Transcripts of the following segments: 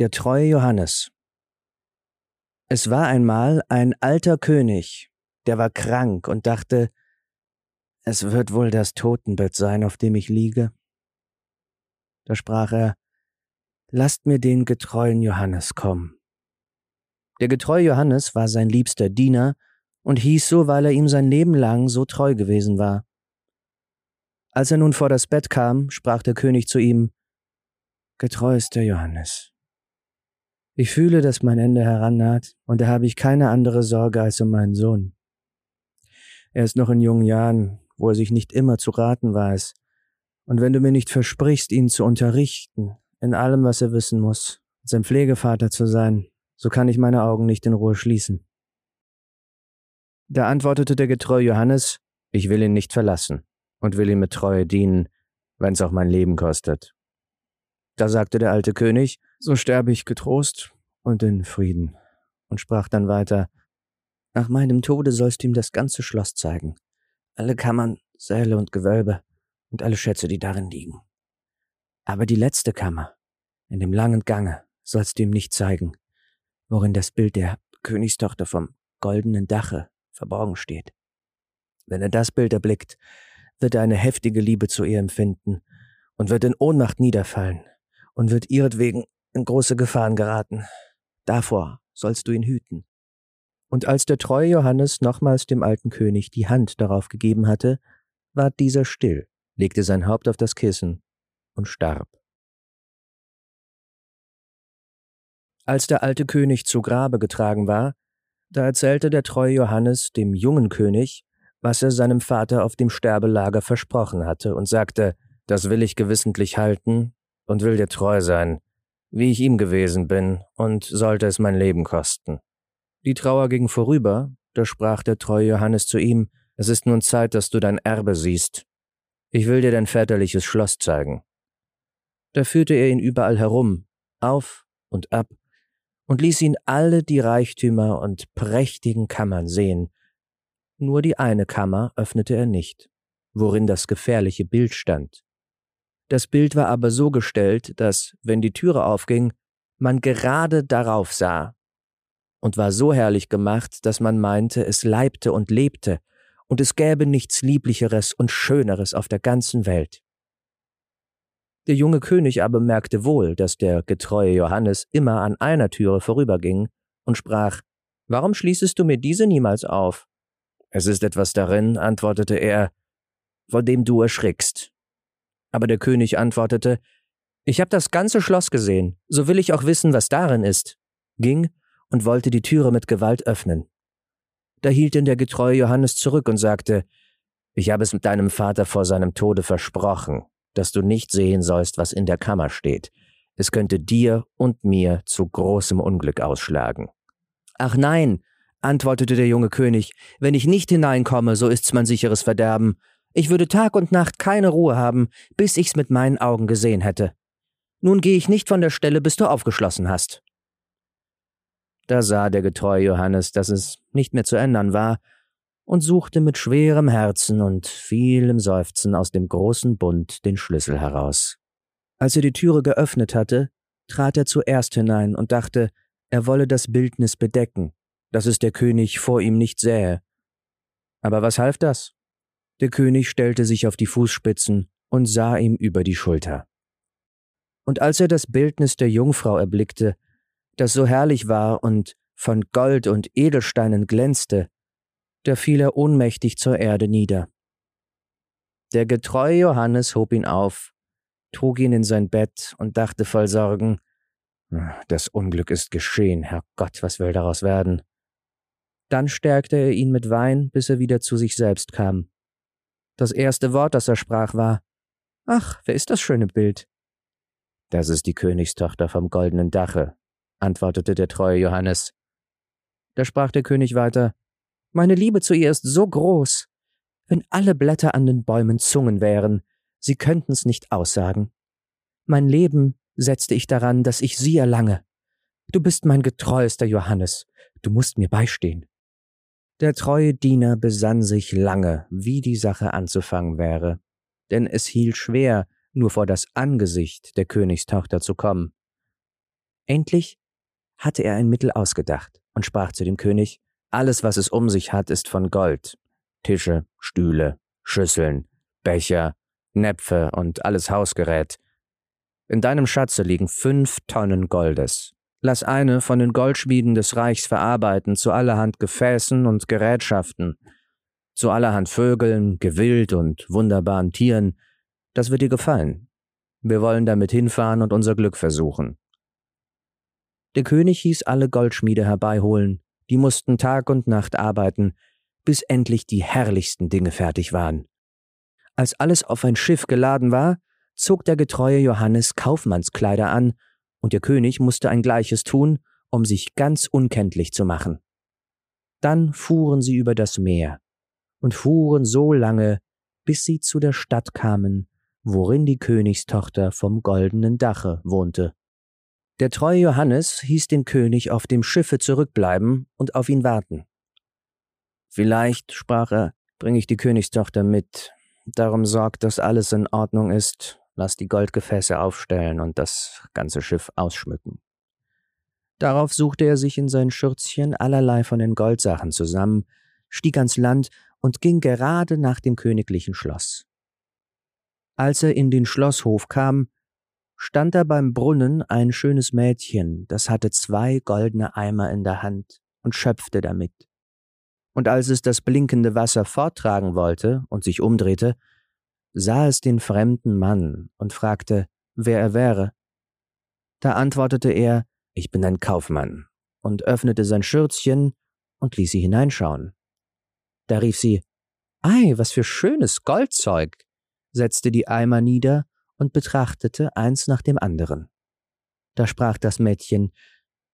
Der treue Johannes. Es war einmal ein alter König, der war krank und dachte, es wird wohl das Totenbett sein, auf dem ich liege. Da sprach er, Lasst mir den getreuen Johannes kommen. Der getreue Johannes war sein liebster Diener und hieß so, weil er ihm sein Leben lang so treu gewesen war. Als er nun vor das Bett kam, sprach der König zu ihm, Getreuester Johannes, ich fühle, dass mein Ende herannaht, und da habe ich keine andere Sorge als um meinen Sohn. Er ist noch in jungen Jahren, wo er sich nicht immer zu raten weiß, und wenn du mir nicht versprichst, ihn zu unterrichten, in allem, was er wissen muss, sein Pflegevater zu sein, so kann ich meine Augen nicht in Ruhe schließen. Da antwortete der getreue Johannes, ich will ihn nicht verlassen und will ihm mit Treue dienen, wenn's auch mein Leben kostet. Da sagte der alte König, so sterbe ich getrost und in Frieden, und sprach dann weiter, Nach meinem Tode sollst du ihm das ganze Schloss zeigen, alle Kammern, Säle und Gewölbe und alle Schätze, die darin liegen. Aber die letzte Kammer, in dem langen Gange, sollst du ihm nicht zeigen, worin das Bild der Königstochter vom goldenen Dache verborgen steht. Wenn er das Bild erblickt, wird er eine heftige Liebe zu ihr empfinden und wird in Ohnmacht niederfallen und wird ihretwegen in große Gefahren geraten. Davor sollst du ihn hüten. Und als der treue Johannes nochmals dem alten König die Hand darauf gegeben hatte, ward dieser still, legte sein Haupt auf das Kissen und starb. Als der alte König zu Grabe getragen war, da erzählte der treue Johannes dem jungen König, was er seinem Vater auf dem Sterbelager versprochen hatte, und sagte, das will ich gewissentlich halten und will dir treu sein, wie ich ihm gewesen bin, und sollte es mein Leben kosten. Die Trauer ging vorüber, da sprach der treue Johannes zu ihm, es ist nun Zeit, dass du dein Erbe siehst. Ich will dir dein väterliches Schloss zeigen. Da führte er ihn überall herum, auf und ab, und ließ ihn alle die Reichtümer und prächtigen Kammern sehen. Nur die eine Kammer öffnete er nicht, worin das gefährliche Bild stand. Das Bild war aber so gestellt, dass, wenn die Türe aufging, man gerade darauf sah, und war so herrlich gemacht, dass man meinte, es leibte und lebte, und es gäbe nichts Lieblicheres und Schöneres auf der ganzen Welt. Der junge König aber merkte wohl, dass der getreue Johannes immer an einer Türe vorüberging und sprach, Warum schließest du mir diese niemals auf? Es ist etwas darin, antwortete er, vor dem du erschrickst. Aber der König antwortete, Ich habe das ganze Schloss gesehen, so will ich auch wissen, was darin ist, ging und wollte die Türe mit Gewalt öffnen. Da hielt ihn der getreue Johannes zurück und sagte, Ich habe es mit deinem Vater vor seinem Tode versprochen, dass du nicht sehen sollst, was in der Kammer steht. Es könnte dir und mir zu großem Unglück ausschlagen. Ach nein, antwortete der junge König, wenn ich nicht hineinkomme, so ist's mein sicheres Verderben, ich würde Tag und Nacht keine Ruhe haben, bis ich's mit meinen Augen gesehen hätte. Nun gehe ich nicht von der Stelle, bis du aufgeschlossen hast. Da sah der getreue Johannes, dass es nicht mehr zu ändern war, und suchte mit schwerem Herzen und vielem Seufzen aus dem großen Bund den Schlüssel heraus. Als er die Türe geöffnet hatte, trat er zuerst hinein und dachte, er wolle das Bildnis bedecken, dass es der König vor ihm nicht sähe. Aber was half das? Der König stellte sich auf die Fußspitzen und sah ihm über die Schulter. Und als er das Bildnis der Jungfrau erblickte, das so herrlich war und von Gold und Edelsteinen glänzte, da fiel er ohnmächtig zur Erde nieder. Der getreue Johannes hob ihn auf, trug ihn in sein Bett und dachte voll Sorgen, das Unglück ist geschehen, Herr Gott, was will daraus werden? Dann stärkte er ihn mit Wein, bis er wieder zu sich selbst kam. Das erste Wort, das er sprach, war Ach, wer ist das schöne Bild? Das ist die Königstochter vom goldenen Dache, antwortete der treue Johannes. Da sprach der König weiter Meine Liebe zu ihr ist so groß. Wenn alle Blätter an den Bäumen Zungen wären, sie könnten's nicht aussagen. Mein Leben setzte ich daran, dass ich sie erlange. Du bist mein getreuester Johannes, du musst mir beistehen. Der treue Diener besann sich lange, wie die Sache anzufangen wäre, denn es hielt schwer, nur vor das Angesicht der Königstochter zu kommen. Endlich hatte er ein Mittel ausgedacht und sprach zu dem König, alles, was es um sich hat, ist von Gold. Tische, Stühle, Schüsseln, Becher, Näpfe und alles Hausgerät. In deinem Schatze liegen fünf Tonnen Goldes. Lass eine von den Goldschmieden des Reichs verarbeiten zu allerhand Gefäßen und Gerätschaften, zu allerhand Vögeln, Gewild und wunderbaren Tieren. Das wird dir gefallen. Wir wollen damit hinfahren und unser Glück versuchen. Der König hieß alle Goldschmiede herbeiholen, die mussten Tag und Nacht arbeiten, bis endlich die herrlichsten Dinge fertig waren. Als alles auf ein Schiff geladen war, zog der getreue Johannes Kaufmannskleider an und der König musste ein gleiches tun, um sich ganz unkenntlich zu machen. Dann fuhren sie über das Meer und fuhren so lange, bis sie zu der Stadt kamen, worin die Königstochter vom goldenen Dache wohnte. Der treue Johannes hieß den König auf dem Schiffe zurückbleiben und auf ihn warten. Vielleicht, sprach er, bringe ich die Königstochter mit. Darum sorgt, dass alles in Ordnung ist lass die Goldgefäße aufstellen und das ganze Schiff ausschmücken. Darauf suchte er sich in sein Schürzchen allerlei von den Goldsachen zusammen, stieg ans Land und ging gerade nach dem königlichen Schloss. Als er in den Schlosshof kam, stand da beim Brunnen ein schönes Mädchen, das hatte zwei goldene Eimer in der Hand und schöpfte damit. Und als es das blinkende Wasser forttragen wollte und sich umdrehte, sah es den fremden Mann und fragte, wer er wäre. Da antwortete er, ich bin ein Kaufmann, und öffnete sein Schürzchen und ließ sie hineinschauen. Da rief sie, Ei, was für schönes Goldzeug, setzte die Eimer nieder und betrachtete eins nach dem anderen. Da sprach das Mädchen,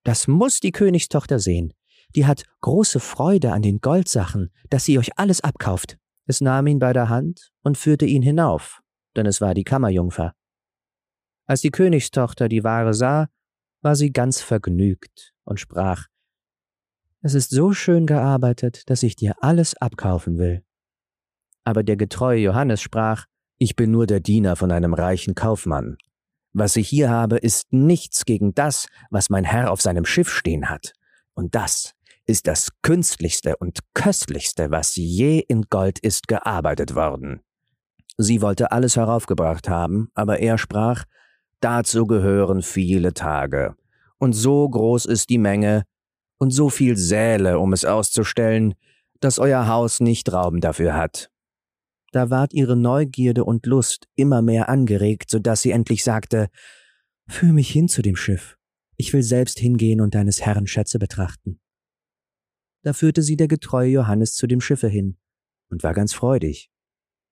das muss die Königstochter sehen, die hat große Freude an den Goldsachen, dass sie euch alles abkauft. Es nahm ihn bei der Hand und führte ihn hinauf, denn es war die Kammerjungfer. Als die Königstochter die Ware sah, war sie ganz vergnügt und sprach Es ist so schön gearbeitet, dass ich dir alles abkaufen will. Aber der getreue Johannes sprach Ich bin nur der Diener von einem reichen Kaufmann. Was ich hier habe, ist nichts gegen das, was mein Herr auf seinem Schiff stehen hat. Und das ist das künstlichste und köstlichste, was je in Gold ist gearbeitet worden. Sie wollte alles heraufgebracht haben, aber er sprach, dazu gehören viele Tage, und so groß ist die Menge, und so viel Säle, um es auszustellen, dass euer Haus nicht Raum dafür hat. Da ward ihre Neugierde und Lust immer mehr angeregt, so dass sie endlich sagte, Führ mich hin zu dem Schiff. Ich will selbst hingehen und deines Herrn Schätze betrachten. Da führte sie der getreue Johannes zu dem Schiffe hin und war ganz freudig.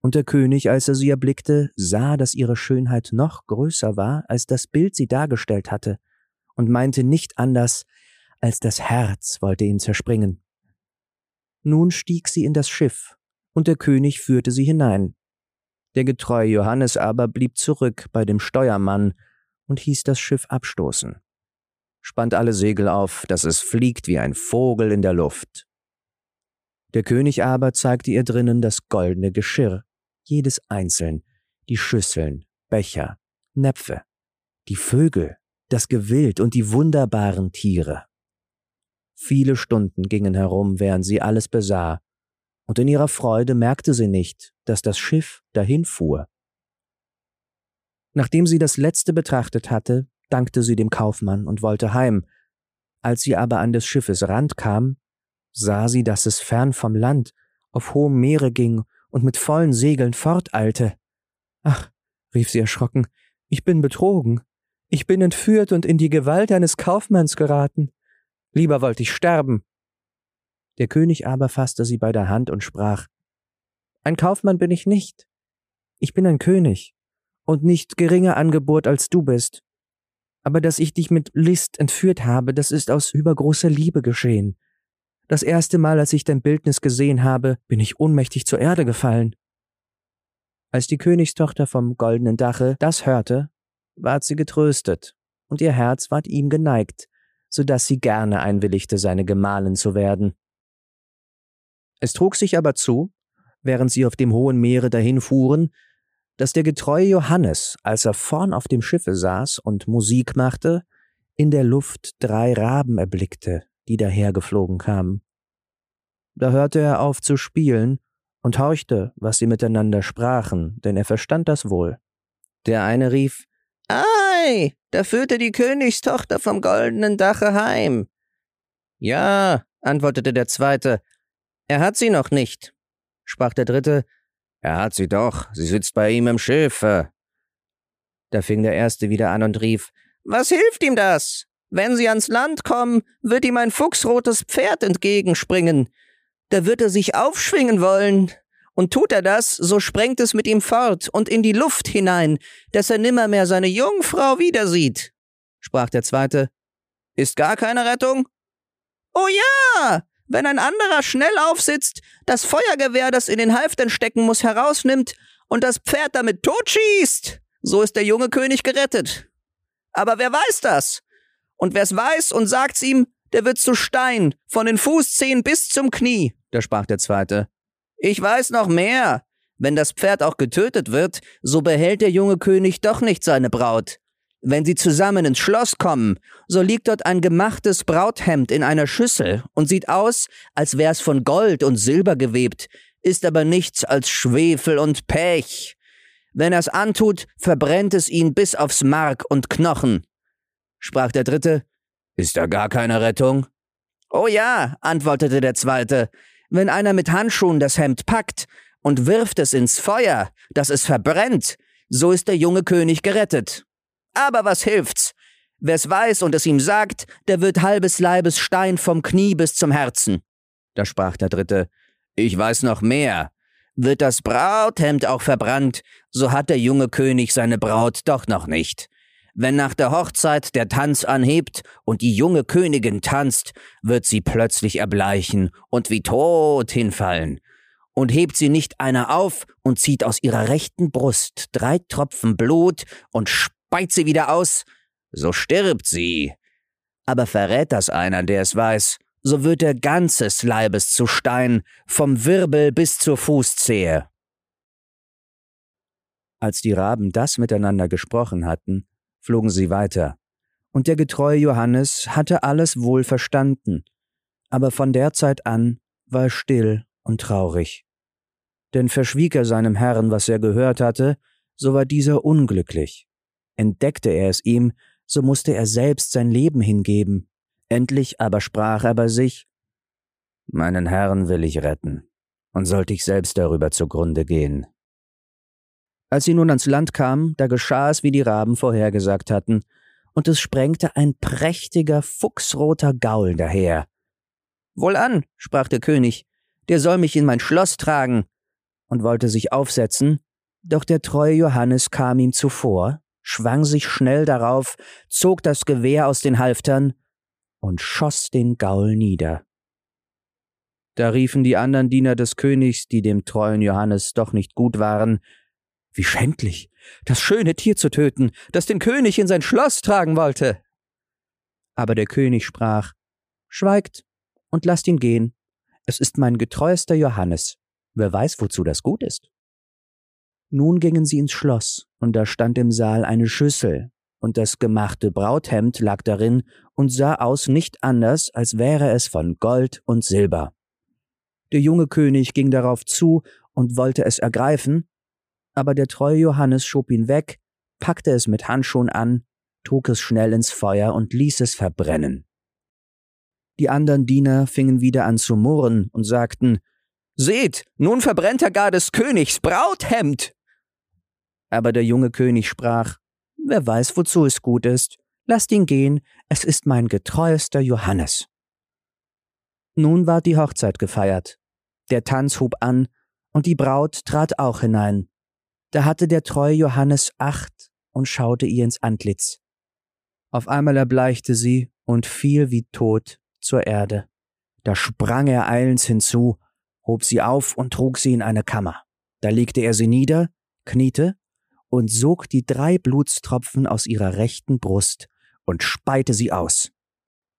Und der König, als er sie erblickte, sah, dass ihre Schönheit noch größer war, als das Bild sie dargestellt hatte, und meinte nicht anders, als das Herz wollte ihn zerspringen. Nun stieg sie in das Schiff, und der König führte sie hinein. Der getreue Johannes aber blieb zurück bei dem Steuermann und hieß das Schiff abstoßen spannt alle Segel auf, dass es fliegt wie ein Vogel in der Luft. Der König aber zeigte ihr drinnen das goldene Geschirr, jedes einzeln, die Schüsseln, Becher, Näpfe, die Vögel, das Gewild und die wunderbaren Tiere. Viele Stunden gingen herum, während sie alles besah, und in ihrer Freude merkte sie nicht, dass das Schiff dahinfuhr. Nachdem sie das letzte betrachtet hatte, dankte sie dem Kaufmann und wollte heim. Als sie aber an des Schiffes Rand kam, sah sie, dass es fern vom Land auf hohem Meere ging und mit vollen Segeln forteilte. Ach, rief sie erschrocken, ich bin betrogen. Ich bin entführt und in die Gewalt eines Kaufmanns geraten. Lieber wollte ich sterben. Der König aber fasste sie bei der Hand und sprach Ein Kaufmann bin ich nicht. Ich bin ein König und nicht geringer an als du bist. Aber dass ich dich mit List entführt habe, das ist aus übergroßer Liebe geschehen. Das erste Mal, als ich dein Bildnis gesehen habe, bin ich ohnmächtig zur Erde gefallen. Als die Königstochter vom goldenen Dache das hörte, ward sie getröstet, und ihr Herz ward ihm geneigt, so dass sie gerne einwilligte, seine Gemahlin zu werden. Es trug sich aber zu, während sie auf dem hohen Meere dahinfuhren, dass der getreue Johannes, als er vorn auf dem Schiffe saß und Musik machte, in der Luft drei Raben erblickte, die dahergeflogen kamen. Da hörte er auf zu spielen und horchte, was sie miteinander sprachen, denn er verstand das wohl. Der eine rief Ei, da führte die Königstochter vom goldenen Dache heim. Ja, antwortete der zweite, er hat sie noch nicht. Sprach der dritte, er hat sie doch, sie sitzt bei ihm im Schiffe. Da fing der erste wieder an und rief, was hilft ihm das? Wenn sie ans Land kommen, wird ihm ein fuchsrotes Pferd entgegenspringen. Da wird er sich aufschwingen wollen. Und tut er das, so sprengt es mit ihm fort und in die Luft hinein, dass er nimmermehr seine Jungfrau wiedersieht. Sprach der zweite, ist gar keine Rettung? Oh ja! Wenn ein anderer schnell aufsitzt, das Feuergewehr, das in den Halftern stecken muss, herausnimmt und das Pferd damit totschießt, so ist der junge König gerettet. Aber wer weiß das? Und wer's weiß und sagt's ihm, der wird zu Stein, von den Fußzehen bis zum Knie. Da sprach der zweite. Ich weiß noch mehr. Wenn das Pferd auch getötet wird, so behält der junge König doch nicht seine Braut. Wenn sie zusammen ins Schloss kommen, so liegt dort ein gemachtes Brauthemd in einer Schüssel und sieht aus, als wär's von Gold und Silber gewebt, ist aber nichts als Schwefel und Pech. Wenn er's antut, verbrennt es ihn bis aufs Mark und Knochen. Sprach der Dritte, ist da gar keine Rettung? Oh ja, antwortete der Zweite, wenn einer mit Handschuhen das Hemd packt und wirft es ins Feuer, dass es verbrennt, so ist der junge König gerettet. Aber was hilft's? Wer's weiß und es ihm sagt, der wird halbes Leibes Stein vom Knie bis zum Herzen. Da sprach der Dritte, ich weiß noch mehr. Wird das Brauthemd auch verbrannt, so hat der junge König seine Braut doch noch nicht. Wenn nach der Hochzeit der Tanz anhebt und die junge Königin tanzt, wird sie plötzlich erbleichen und wie tot hinfallen. Und hebt sie nicht einer auf und zieht aus ihrer rechten Brust drei Tropfen Blut und speit sie wieder aus, so stirbt sie. Aber verrät das einer, der es weiß, so wird er ganzes Leibes zu Stein, vom Wirbel bis zur Fußzehe. Als die Raben das miteinander gesprochen hatten, flogen sie weiter, und der getreue Johannes hatte alles wohl verstanden, aber von der Zeit an war er still und traurig. Denn verschwieg er seinem Herrn, was er gehört hatte, so war dieser unglücklich. Entdeckte er es ihm, so musste er selbst sein Leben hingeben. Endlich aber sprach er bei sich, Meinen Herrn will ich retten, und sollte ich selbst darüber zugrunde gehen, als sie nun ans Land kamen, da geschah es, wie die Raben vorhergesagt hatten, und es sprengte ein prächtiger, fuchsroter Gaul daher. Wohlan, sprach der König, der soll mich in mein Schloss tragen, und wollte sich aufsetzen, doch der treue Johannes kam ihm zuvor, schwang sich schnell darauf, zog das Gewehr aus den Halftern und schoss den Gaul nieder. Da riefen die andern Diener des Königs, die dem treuen Johannes doch nicht gut waren, wie schändlich, das schöne Tier zu töten, das den König in sein Schloss tragen wollte. Aber der König sprach Schweigt und lasst ihn gehen. Es ist mein getreuester Johannes. Wer weiß, wozu das gut ist. Nun gingen sie ins Schloss, und da stand im Saal eine Schüssel, und das gemachte Brauthemd lag darin und sah aus nicht anders, als wäre es von Gold und Silber. Der junge König ging darauf zu und wollte es ergreifen, aber der treue Johannes schob ihn weg, packte es mit Handschuhen an, trug es schnell ins Feuer und ließ es verbrennen. Die andern Diener fingen wieder an zu murren und sagten, Seht, nun verbrennt er gar des Königs Brauthemd. Aber der junge König sprach, Wer weiß, wozu es gut ist, lasst ihn gehen, es ist mein getreuester Johannes. Nun ward die Hochzeit gefeiert. Der Tanz hub an, und die Braut trat auch hinein. Da hatte der treue Johannes Acht und schaute ihr ins Antlitz. Auf einmal erbleichte sie und fiel wie tot zur Erde. Da sprang er eilends hinzu, hob sie auf und trug sie in eine Kammer. Da legte er sie nieder, kniete und sog die drei Blutstropfen aus ihrer rechten Brust und speite sie aus.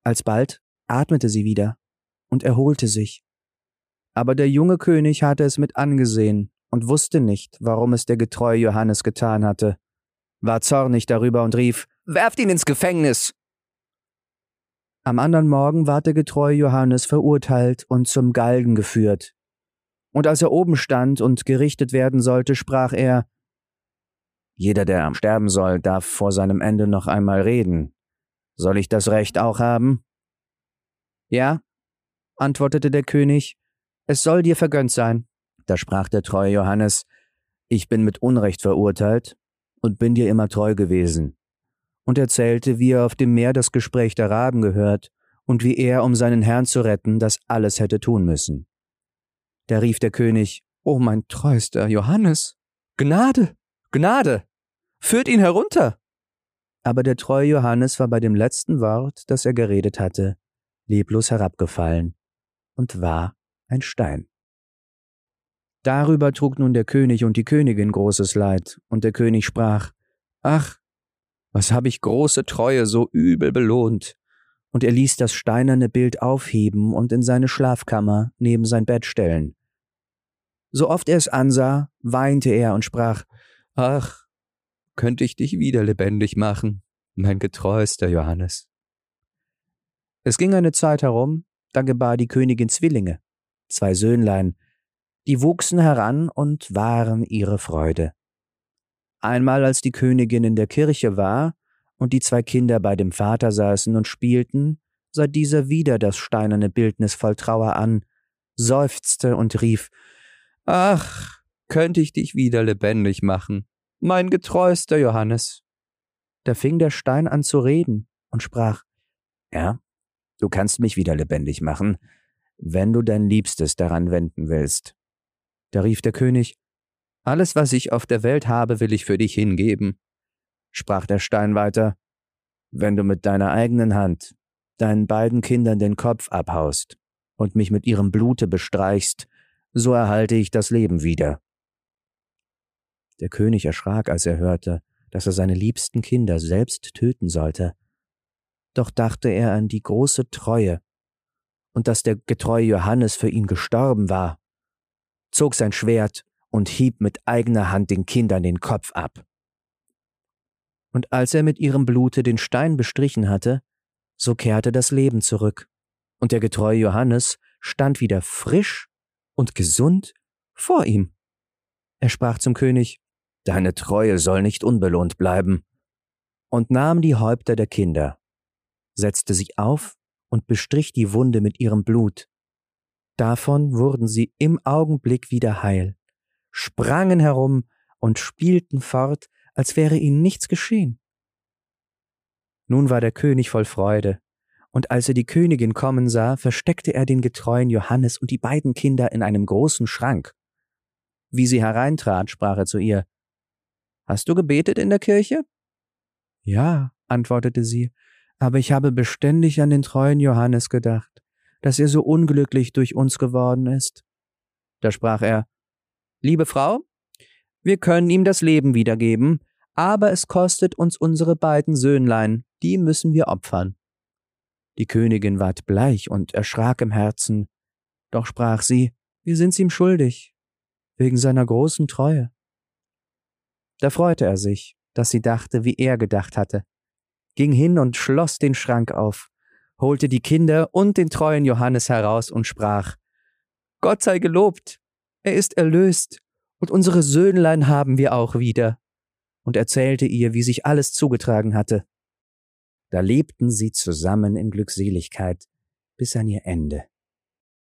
Alsbald atmete sie wieder und erholte sich. Aber der junge König hatte es mit angesehen und wusste nicht, warum es der getreue Johannes getan hatte, war zornig darüber und rief Werft ihn ins Gefängnis. Am anderen Morgen ward der getreue Johannes verurteilt und zum Galgen geführt. Und als er oben stand und gerichtet werden sollte, sprach er Jeder, der am sterben soll, darf vor seinem Ende noch einmal reden. Soll ich das Recht auch haben? Ja, antwortete der König, es soll dir vergönnt sein. Da sprach der treue Johannes, ich bin mit Unrecht verurteilt und bin dir immer treu gewesen. Und erzählte, wie er auf dem Meer das Gespräch der Raben gehört und wie er, um seinen Herrn zu retten, das alles hätte tun müssen. Da rief der König, O mein treuster Johannes, Gnade, Gnade, führt ihn herunter. Aber der treue Johannes war bei dem letzten Wort, das er geredet hatte, leblos herabgefallen und war ein Stein. Darüber trug nun der König und die Königin großes Leid, und der König sprach, Ach, was hab ich große Treue so übel belohnt. Und er ließ das steinerne Bild aufheben und in seine Schlafkammer neben sein Bett stellen. So oft er es ansah, weinte er und sprach, Ach, könnte ich dich wieder lebendig machen, mein getreuster Johannes. Es ging eine Zeit herum, da gebar die Königin Zwillinge, zwei Söhnlein, die wuchsen heran und waren ihre Freude. Einmal als die Königin in der Kirche war und die zwei Kinder bei dem Vater saßen und spielten, sah dieser wieder das steinerne Bildnis voll Trauer an, seufzte und rief Ach, könnte ich dich wieder lebendig machen, mein getreuster Johannes. Da fing der Stein an zu reden und sprach Ja, du kannst mich wieder lebendig machen, wenn du dein Liebstes daran wenden willst. Da rief der König Alles, was ich auf der Welt habe, will ich für dich hingeben. Sprach der Stein weiter Wenn du mit deiner eigenen Hand deinen beiden Kindern den Kopf abhaust und mich mit ihrem Blute bestreichst, so erhalte ich das Leben wieder. Der König erschrak, als er hörte, dass er seine liebsten Kinder selbst töten sollte. Doch dachte er an die große Treue und dass der getreue Johannes für ihn gestorben war zog sein Schwert und hieb mit eigener Hand den Kindern den Kopf ab. Und als er mit ihrem Blute den Stein bestrichen hatte, so kehrte das Leben zurück, und der getreue Johannes stand wieder frisch und gesund vor ihm. Er sprach zum König, Deine Treue soll nicht unbelohnt bleiben, und nahm die Häupter der Kinder, setzte sie auf und bestrich die Wunde mit ihrem Blut, Davon wurden sie im Augenblick wieder heil, sprangen herum und spielten fort, als wäre ihnen nichts geschehen. Nun war der König voll Freude, und als er die Königin kommen sah, versteckte er den getreuen Johannes und die beiden Kinder in einem großen Schrank. Wie sie hereintrat, sprach er zu ihr Hast du gebetet in der Kirche? Ja, antwortete sie, aber ich habe beständig an den treuen Johannes gedacht dass er so unglücklich durch uns geworden ist. Da sprach er Liebe Frau, wir können ihm das Leben wiedergeben, aber es kostet uns unsere beiden Söhnlein, die müssen wir opfern. Die Königin ward bleich und erschrak im Herzen, doch sprach sie, wir sind's ihm schuldig, wegen seiner großen Treue. Da freute er sich, dass sie dachte, wie er gedacht hatte, ging hin und schloss den Schrank auf, holte die Kinder und den treuen Johannes heraus und sprach Gott sei gelobt, er ist erlöst, und unsere Söhnlein haben wir auch wieder, und erzählte ihr, wie sich alles zugetragen hatte. Da lebten sie zusammen in Glückseligkeit bis an ihr Ende.